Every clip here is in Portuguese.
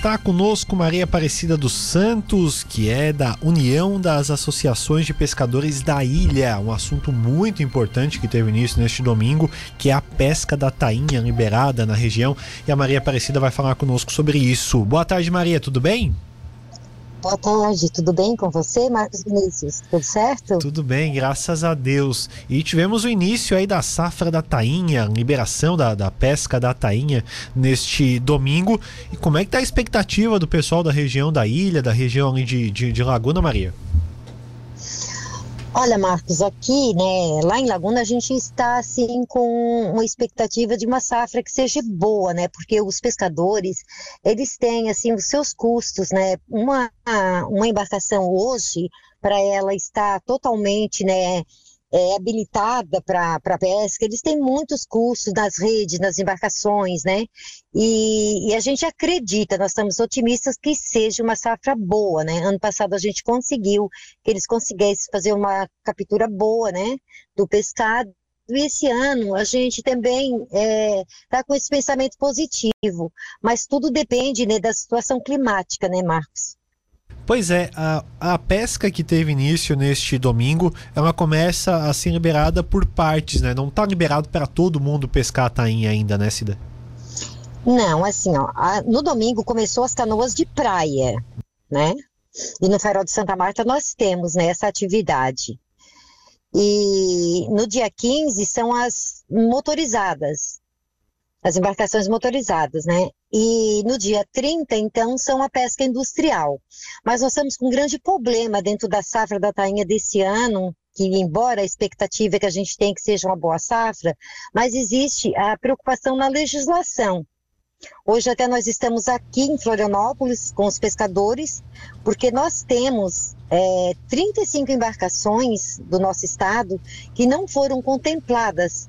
Está conosco Maria Aparecida dos Santos, que é da União das Associações de Pescadores da Ilha. Um assunto muito importante que teve início neste domingo, que é a pesca da tainha liberada na região. E a Maria Aparecida vai falar conosco sobre isso. Boa tarde, Maria, tudo bem? Boa tarde, tudo bem com você, Marcos Vinícius? Tudo certo? Tudo bem, graças a Deus. E tivemos o início aí da safra da tainha, liberação da, da pesca da tainha neste domingo. E como é que tá a expectativa do pessoal da região da ilha, da região de, de, de Laguna Maria? Olha, Marcos, aqui, né, lá em Laguna a gente está assim com uma expectativa de uma safra que seja boa, né? Porque os pescadores, eles têm assim os seus custos, né? Uma uma embarcação hoje para ela estar totalmente, né, é, habilitada para pesca, eles têm muitos custos nas redes, nas embarcações, né? E, e, a gente acredita, nós estamos otimistas que seja uma safra boa, né? Ano passado a gente conseguiu que eles conseguissem fazer uma captura boa, né? Do pescado. E esse ano a gente também está é, tá com esse pensamento positivo, mas tudo depende né, da situação climática, né, Marcos? Pois é, a, a pesca que teve início neste domingo, ela começa a ser liberada por partes, né? Não está liberado para todo mundo pescar a tainha ainda, né, Cida? Não, assim, ó, a, no domingo começou as canoas de praia, né? E no Farol de Santa Marta nós temos né, essa atividade. E no dia 15 são as motorizadas, as embarcações motorizadas, né? E no dia 30, então, são a pesca industrial. Mas nós estamos com um grande problema dentro da safra da tainha desse ano, que embora a expectativa é que a gente tem que seja uma boa safra, mas existe a preocupação na legislação. Hoje até nós estamos aqui em Florianópolis com os pescadores, porque nós temos é, 35 embarcações do nosso estado que não foram contempladas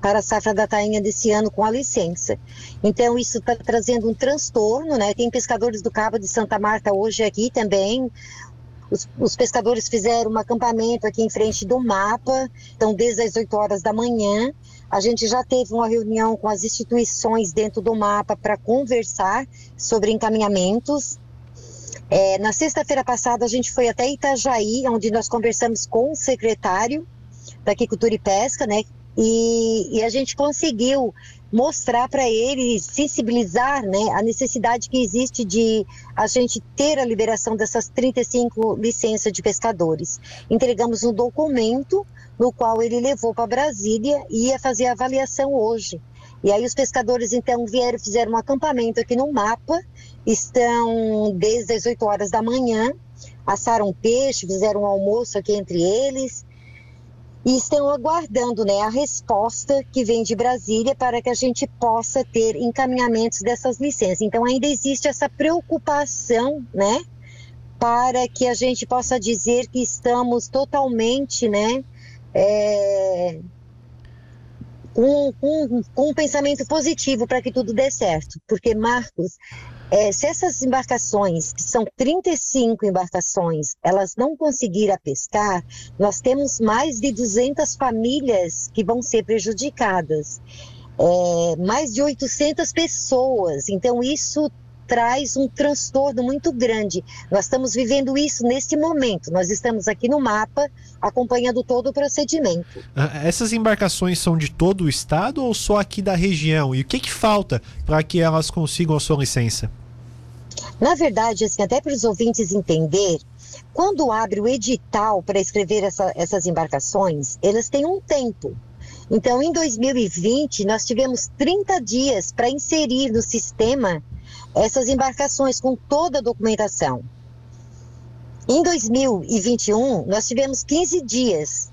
para a safra da tainha desse ano com a licença. Então, isso está trazendo um transtorno, né? Tem pescadores do Cabo de Santa Marta hoje aqui também. Os, os, pescadores fizeram um acampamento aqui em frente do mapa, então desde as 8 horas da manhã. A gente já teve uma reunião com as instituições dentro do mapa para conversar sobre encaminhamentos. É, na sexta-feira passada, a gente foi até Itajaí, onde nós conversamos com o secretário da Agricultura e Pesca, né, e, e a gente conseguiu mostrar para ele, sensibilizar né, a necessidade que existe de a gente ter a liberação dessas 35 licenças de pescadores. Entregamos um documento no qual ele levou para Brasília e ia fazer a avaliação hoje. E aí os pescadores então vieram, fizeram um acampamento aqui no mapa, estão desde as 8 horas da manhã, assaram peixe, fizeram um almoço aqui entre eles, e estão aguardando né, a resposta que vem de Brasília para que a gente possa ter encaminhamentos dessas licenças. Então ainda existe essa preocupação, né, para que a gente possa dizer que estamos totalmente, né, é, com, com, com um pensamento positivo para que tudo dê certo. Porque, Marcos, é, se essas embarcações, que são 35 embarcações, elas não conseguirem pescar, nós temos mais de 200 famílias que vão ser prejudicadas. É, mais de 800 pessoas. Então, isso traz um transtorno muito grande. Nós estamos vivendo isso neste momento. Nós estamos aqui no mapa acompanhando todo o procedimento. Ah, essas embarcações são de todo o estado ou só aqui da região? E o que, que falta para que elas consigam a sua licença? Na verdade, assim, até para os ouvintes entender, quando abre o edital para escrever essa, essas embarcações, elas têm um tempo. Então, em 2020, nós tivemos 30 dias para inserir no sistema essas embarcações com toda a documentação. Em 2021, nós tivemos 15 dias.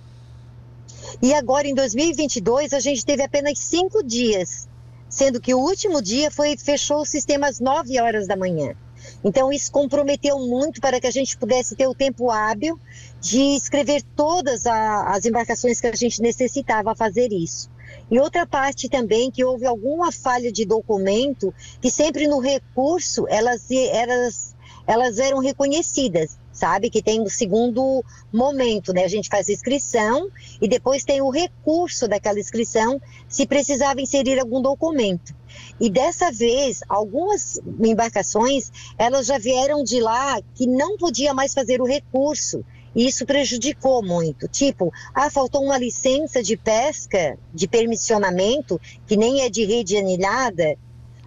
E agora, em 2022, a gente teve apenas cinco dias sendo que o último dia foi fechou o sistema às 9 horas da manhã. Então, isso comprometeu muito para que a gente pudesse ter o tempo hábil de escrever todas a, as embarcações que a gente necessitava fazer isso. E outra parte também que houve alguma falha de documento, que sempre no recurso elas, elas elas eram reconhecidas, sabe? Que tem o segundo momento, né? A gente faz a inscrição e depois tem o recurso daquela inscrição se precisava inserir algum documento. E dessa vez, algumas embarcações, elas já vieram de lá que não podia mais fazer o recurso. E isso prejudicou muito. Tipo, ah, faltou uma licença de pesca, de permissionamento, que nem é de rede anilhada,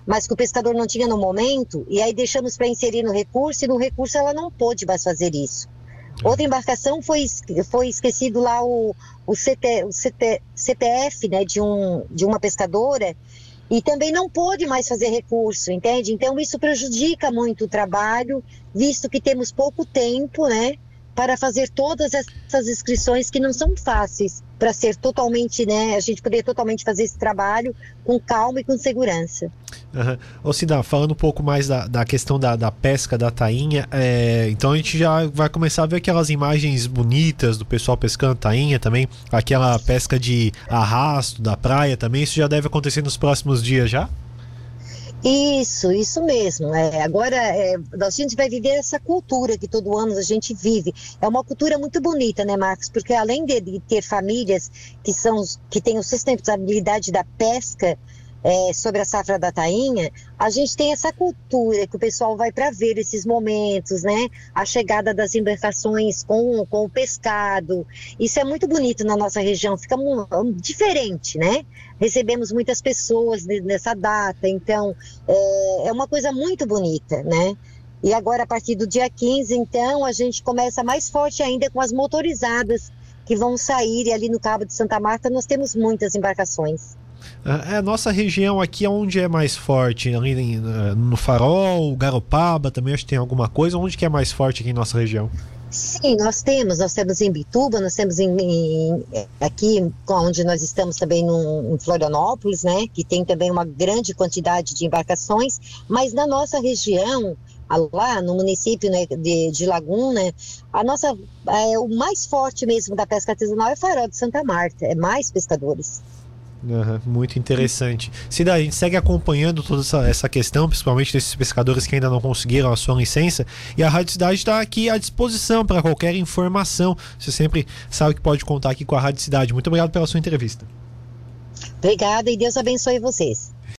mas que o pescador não tinha no momento, e aí deixamos para inserir no recurso, e no recurso ela não pôde mais fazer isso. Outra embarcação foi, foi esquecido lá o, o, CT, o CT, CPF né, de, um, de uma pescadora e também não pôde mais fazer recurso, entende? Então isso prejudica muito o trabalho, visto que temos pouco tempo, né? Para fazer todas essas inscrições que não são fáceis para ser totalmente, né, a gente poder totalmente fazer esse trabalho com calma e com segurança. Uhum. Ô Cida, falando um pouco mais da, da questão da, da pesca da tainha, é, então a gente já vai começar a ver aquelas imagens bonitas do pessoal pescando tainha também, aquela pesca de arrasto da praia também, isso já deve acontecer nos próximos dias já? Isso, isso mesmo. É, agora é, a gente vai viver essa cultura que todo ano a gente vive. É uma cultura muito bonita, né, Marcos? Porque além de, de ter famílias que são que têm a sustentabilidade da pesca, é, sobre a safra da tainha, a gente tem essa cultura que o pessoal vai para ver esses momentos, né? A chegada das embarcações com, com o pescado. Isso é muito bonito na nossa região, fica diferente, né? Recebemos muitas pessoas nessa data, então é, é uma coisa muito bonita, né? E agora, a partir do dia 15, então, a gente começa mais forte ainda com as motorizadas que vão sair. E ali no Cabo de Santa Marta nós temos muitas embarcações. É, a nossa região aqui é onde é mais forte, ali eh, no Farol, Garopaba também acho que tem alguma coisa. Onde que é mais forte aqui em nossa região? Sim, nós temos, nós temos em Bituba, nós temos em, em, aqui onde nós estamos também no, em Florianópolis, né, que tem também uma grande quantidade de embarcações, mas na nossa região, lá no município né, de, de Laguna, a nossa, é, o mais forte mesmo da pesca artesanal é Farol de Santa Marta, é mais pescadores. Uhum, muito interessante. Cida, a gente segue acompanhando toda essa, essa, questão, principalmente desses pescadores que ainda não conseguiram a sua licença. E a Rádio Cidade está aqui à disposição para qualquer informação. Você sempre sabe que pode contar aqui com a Rádio Cidade. Muito obrigado pela sua entrevista. Obrigada e Deus abençoe vocês.